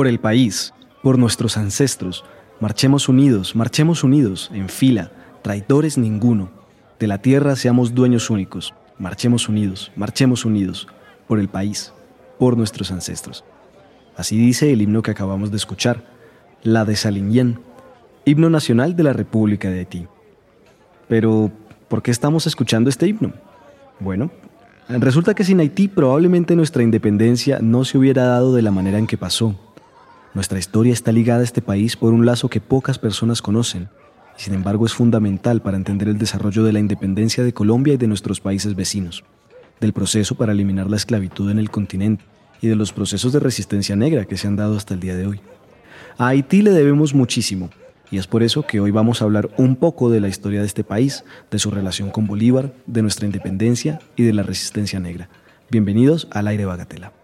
Por el país, por nuestros ancestros, marchemos unidos, marchemos unidos, en fila, traidores ninguno. De la tierra seamos dueños únicos, marchemos unidos, marchemos unidos, por el país, por nuestros ancestros. Así dice el himno que acabamos de escuchar, la de Saliñén, himno nacional de la República de Haití. Pero, ¿por qué estamos escuchando este himno? Bueno, resulta que sin Haití probablemente nuestra independencia no se hubiera dado de la manera en que pasó. Nuestra historia está ligada a este país por un lazo que pocas personas conocen, y sin embargo es fundamental para entender el desarrollo de la independencia de Colombia y de nuestros países vecinos, del proceso para eliminar la esclavitud en el continente y de los procesos de resistencia negra que se han dado hasta el día de hoy. A Haití le debemos muchísimo, y es por eso que hoy vamos a hablar un poco de la historia de este país, de su relación con Bolívar, de nuestra independencia y de la resistencia negra. Bienvenidos al aire Bagatela.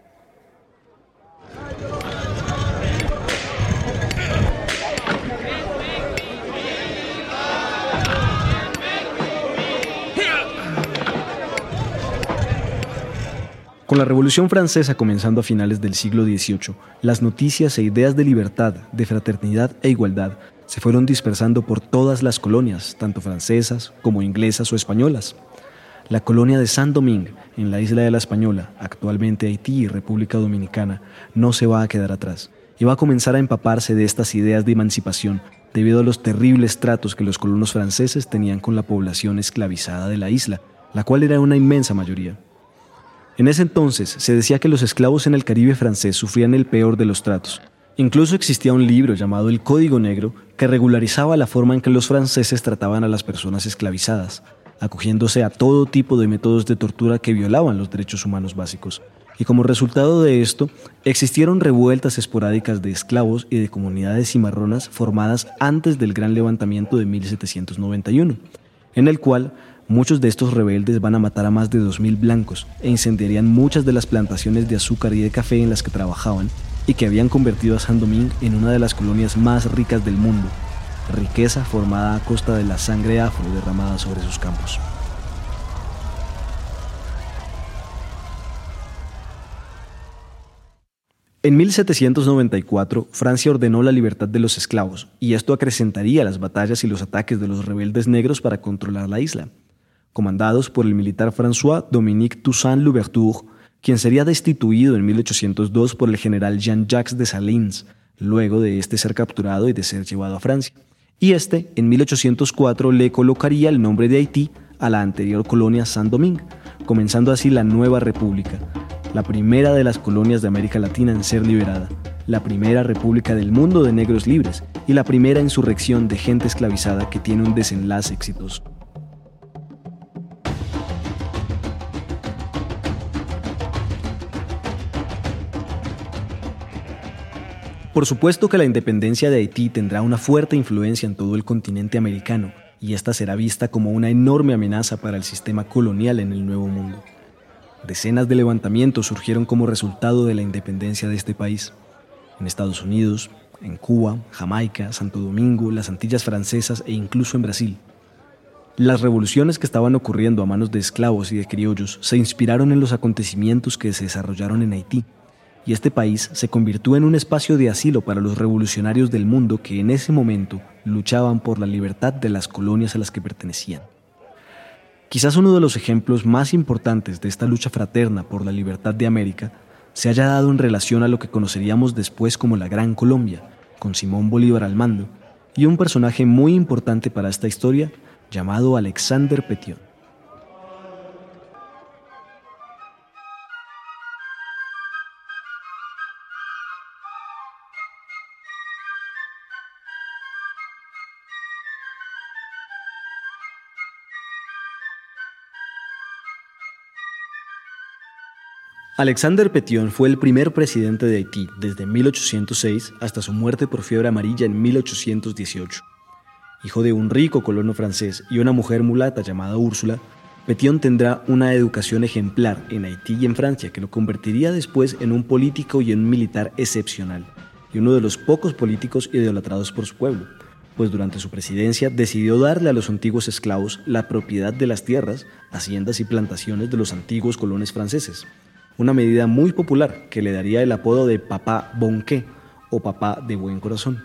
Con la Revolución Francesa comenzando a finales del siglo XVIII, las noticias e ideas de libertad, de fraternidad e igualdad se fueron dispersando por todas las colonias, tanto francesas como inglesas o españolas. La colonia de Saint-Domingue, en la isla de la Española, actualmente Haití y República Dominicana, no se va a quedar atrás y va a comenzar a empaparse de estas ideas de emancipación debido a los terribles tratos que los colonos franceses tenían con la población esclavizada de la isla, la cual era una inmensa mayoría. En ese entonces se decía que los esclavos en el Caribe francés sufrían el peor de los tratos. Incluso existía un libro llamado El Código Negro que regularizaba la forma en que los franceses trataban a las personas esclavizadas, acogiéndose a todo tipo de métodos de tortura que violaban los derechos humanos básicos. Y como resultado de esto, existieron revueltas esporádicas de esclavos y de comunidades cimarronas formadas antes del gran levantamiento de 1791, en el cual Muchos de estos rebeldes van a matar a más de 2.000 blancos e incendiarían muchas de las plantaciones de azúcar y de café en las que trabajaban y que habían convertido a Saint-Domingue en una de las colonias más ricas del mundo, riqueza formada a costa de la sangre afro derramada sobre sus campos. En 1794, Francia ordenó la libertad de los esclavos, y esto acrecentaría las batallas y los ataques de los rebeldes negros para controlar la isla comandados por el militar François Dominique Toussaint Louverture, quien sería destituido en 1802 por el general Jean-Jacques de Salins, luego de este ser capturado y de ser llevado a Francia. Y este, en 1804, le colocaría el nombre de Haití a la anterior colonia Saint-Domingue, comenzando así la nueva república, la primera de las colonias de América Latina en ser liberada, la primera república del mundo de negros libres y la primera insurrección de gente esclavizada que tiene un desenlace exitoso. Por supuesto que la independencia de Haití tendrá una fuerte influencia en todo el continente americano, y esta será vista como una enorme amenaza para el sistema colonial en el Nuevo Mundo. Decenas de levantamientos surgieron como resultado de la independencia de este país. En Estados Unidos, en Cuba, Jamaica, Santo Domingo, las Antillas francesas e incluso en Brasil. Las revoluciones que estaban ocurriendo a manos de esclavos y de criollos se inspiraron en los acontecimientos que se desarrollaron en Haití y este país se convirtió en un espacio de asilo para los revolucionarios del mundo que en ese momento luchaban por la libertad de las colonias a las que pertenecían. Quizás uno de los ejemplos más importantes de esta lucha fraterna por la libertad de América se haya dado en relación a lo que conoceríamos después como la Gran Colombia, con Simón Bolívar al mando, y un personaje muy importante para esta historia llamado Alexander Petion. Alexander Petion fue el primer presidente de Haití desde 1806 hasta su muerte por fiebre amarilla en 1818. Hijo de un rico colono francés y una mujer mulata llamada Úrsula, Petion tendrá una educación ejemplar en Haití y en Francia que lo convertiría después en un político y un militar excepcional, y uno de los pocos políticos idolatrados por su pueblo, pues durante su presidencia decidió darle a los antiguos esclavos la propiedad de las tierras, haciendas y plantaciones de los antiguos colones franceses una medida muy popular que le daría el apodo de Papá Bonqué o papá de buen corazón.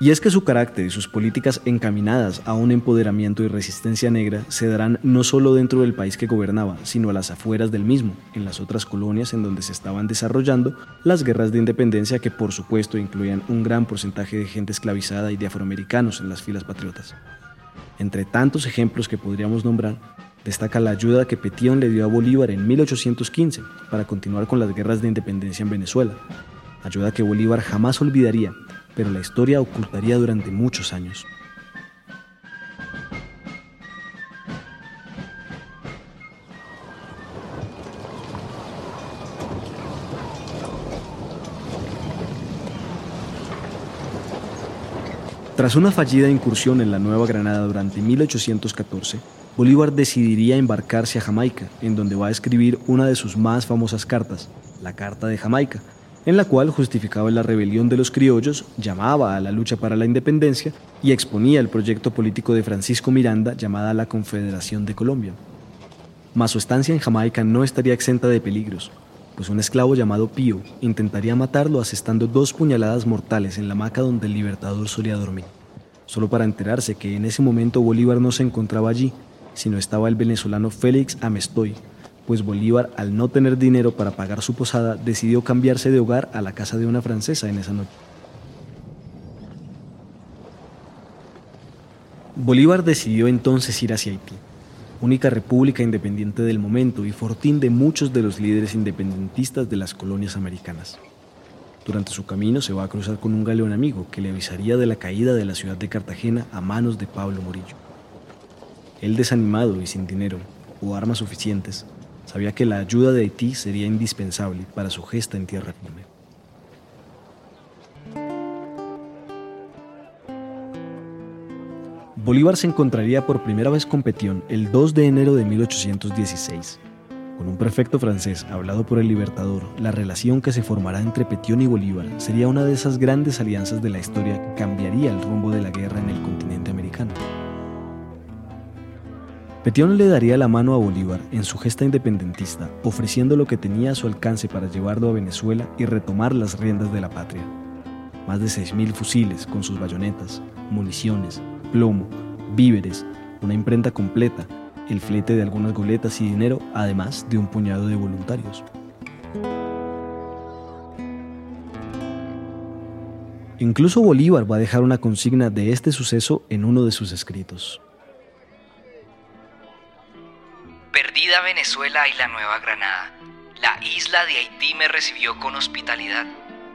Y es que su carácter y sus políticas encaminadas a un empoderamiento y resistencia negra se darán no solo dentro del país que gobernaba, sino a las afueras del mismo, en las otras colonias en donde se estaban desarrollando las guerras de independencia que por supuesto incluían un gran porcentaje de gente esclavizada y de afroamericanos en las filas patriotas. Entre tantos ejemplos que podríamos nombrar, destaca la ayuda que Petión le dio a Bolívar en 1815 para continuar con las guerras de independencia en Venezuela, ayuda que Bolívar jamás olvidaría pero la historia ocultaría durante muchos años. Tras una fallida incursión en la Nueva Granada durante 1814, Bolívar decidiría embarcarse a Jamaica, en donde va a escribir una de sus más famosas cartas, la Carta de Jamaica, en la cual justificaba la rebelión de los criollos, llamaba a la lucha para la independencia y exponía el proyecto político de Francisco Miranda llamada la Confederación de Colombia. Mas su estancia en Jamaica no estaría exenta de peligros, pues un esclavo llamado Pío intentaría matarlo asestando dos puñaladas mortales en la hamaca donde el libertador solía dormir, solo para enterarse que en ese momento Bolívar no se encontraba allí, sino estaba el venezolano Félix Amestoy, pues Bolívar, al no tener dinero para pagar su posada, decidió cambiarse de hogar a la casa de una francesa en esa noche. Bolívar decidió entonces ir hacia Haití, única república independiente del momento y fortín de muchos de los líderes independentistas de las colonias americanas. Durante su camino se va a cruzar con un galeón amigo que le avisaría de la caída de la ciudad de Cartagena a manos de Pablo Morillo. Él desanimado y sin dinero o armas suficientes, Sabía que la ayuda de Haití sería indispensable para su gesta en tierra firme. Bolívar se encontraría por primera vez con Petión el 2 de enero de 1816. Con un prefecto francés hablado por el Libertador, la relación que se formará entre Petión y Bolívar sería una de esas grandes alianzas de la historia que cambiaría el rumbo de la guerra en el continente americano. Petión le daría la mano a Bolívar en su gesta independentista, ofreciendo lo que tenía a su alcance para llevarlo a Venezuela y retomar las riendas de la patria. Más de 6.000 fusiles con sus bayonetas, municiones, plomo, víveres, una imprenta completa, el flete de algunas goletas y dinero, además de un puñado de voluntarios. Incluso Bolívar va a dejar una consigna de este suceso en uno de sus escritos. Perdida Venezuela y la Nueva Granada, la isla de Haití me recibió con hospitalidad.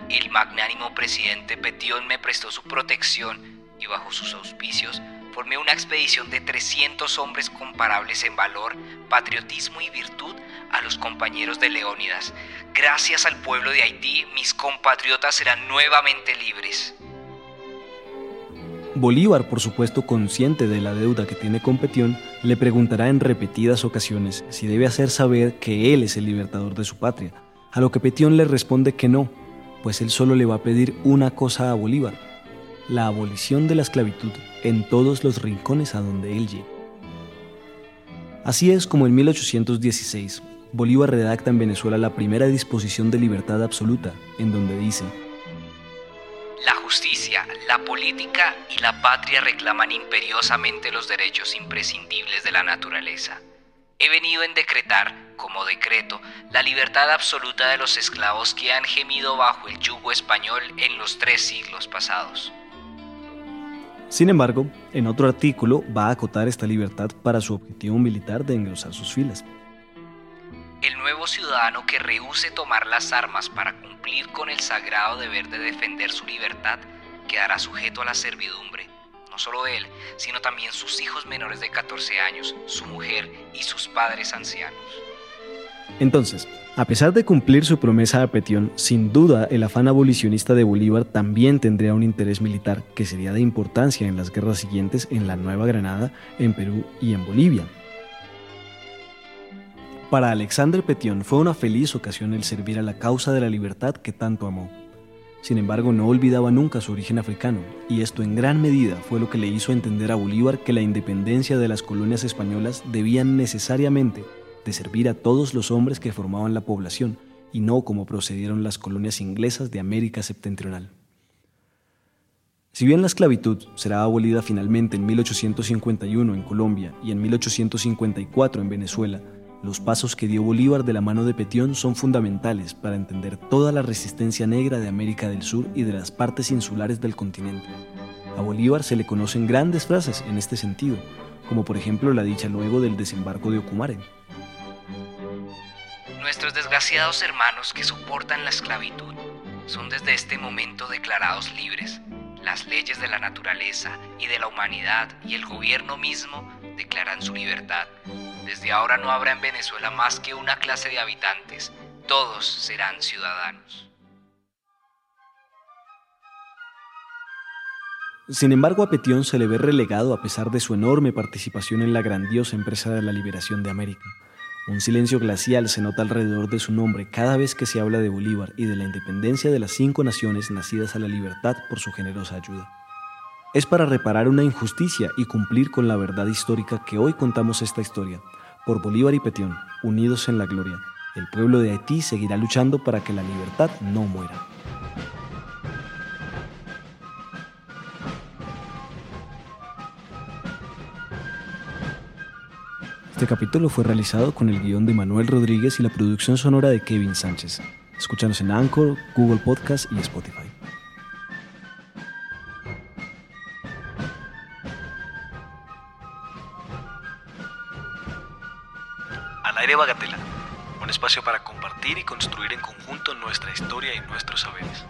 El magnánimo presidente Petión me prestó su protección y bajo sus auspicios formé una expedición de 300 hombres comparables en valor, patriotismo y virtud a los compañeros de Leónidas. Gracias al pueblo de Haití, mis compatriotas serán nuevamente libres. Bolívar, por supuesto consciente de la deuda que tiene con Petión, le preguntará en repetidas ocasiones si debe hacer saber que él es el libertador de su patria, a lo que Petión le responde que no, pues él solo le va a pedir una cosa a Bolívar, la abolición de la esclavitud en todos los rincones a donde él llegue. Así es como en 1816, Bolívar redacta en Venezuela la primera disposición de libertad absoluta, en donde dice, la justicia, la política y la patria reclaman imperiosamente los derechos imprescindibles de la naturaleza. He venido en decretar, como decreto, la libertad absoluta de los esclavos que han gemido bajo el yugo español en los tres siglos pasados. Sin embargo, en otro artículo va a acotar esta libertad para su objetivo militar de engrosar sus filas. El nuevo ciudadano que rehúse tomar las armas para cumplir con el sagrado deber de defender su libertad quedará sujeto a la servidumbre, no solo él, sino también sus hijos menores de 14 años, su mujer y sus padres ancianos. Entonces, a pesar de cumplir su promesa a Petión, sin duda el afán abolicionista de Bolívar también tendría un interés militar que sería de importancia en las guerras siguientes en la Nueva Granada, en Perú y en Bolivia. Para Alexander Petión fue una feliz ocasión el servir a la causa de la libertad que tanto amó. Sin embargo, no olvidaba nunca su origen africano, y esto en gran medida fue lo que le hizo entender a Bolívar que la independencia de las colonias españolas debían necesariamente de servir a todos los hombres que formaban la población, y no como procedieron las colonias inglesas de América septentrional. Si bien la esclavitud será abolida finalmente en 1851 en Colombia y en 1854 en Venezuela, los pasos que dio Bolívar de la mano de Petión son fundamentales para entender toda la resistencia negra de América del Sur y de las partes insulares del continente. A Bolívar se le conocen grandes frases en este sentido, como por ejemplo la dicha luego del desembarco de Ocumare. Nuestros desgraciados hermanos que soportan la esclavitud son desde este momento declarados libres las leyes de la naturaleza y de la humanidad y el gobierno mismo declaran su libertad. Desde ahora no habrá en Venezuela más que una clase de habitantes, todos serán ciudadanos. Sin embargo, a Petión se le ve relegado a pesar de su enorme participación en la grandiosa empresa de la liberación de América. Un silencio glacial se nota alrededor de su nombre cada vez que se habla de Bolívar y de la independencia de las cinco naciones nacidas a la libertad por su generosa ayuda. Es para reparar una injusticia y cumplir con la verdad histórica que hoy contamos esta historia. Por Bolívar y Petión, unidos en la gloria, el pueblo de Haití seguirá luchando para que la libertad no muera. Este capítulo fue realizado con el guion de Manuel Rodríguez y la producción sonora de Kevin Sánchez. Escúchanos en Anchor, Google Podcast y Spotify. Al aire Bagatela, un espacio para compartir y construir en conjunto nuestra historia y nuestros saberes.